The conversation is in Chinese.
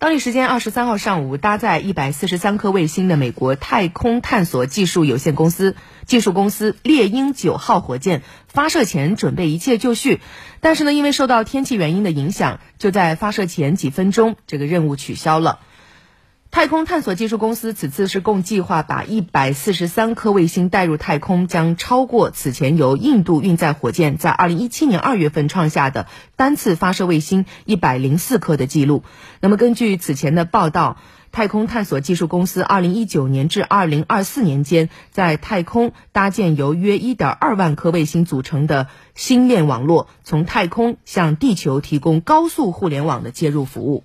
当地时间二十三号上午，搭载一百四十三颗卫星的美国太空探索技术有限公司技术公司猎鹰九号火箭发射前准备一切就绪，但是呢，因为受到天气原因的影响，就在发射前几分钟，这个任务取消了。太空探索技术公司此次是共计划把一百四十三颗卫星带入太空，将超过此前由印度运载火箭在二零一七年二月份创下的单次发射卫星一百零四颗的记录。那么根据此前的报道，太空探索技术公司二零一九年至二零二四年间，在太空搭建由约一点二万颗卫星组成的星链网络，从太空向地球提供高速互联网的接入服务。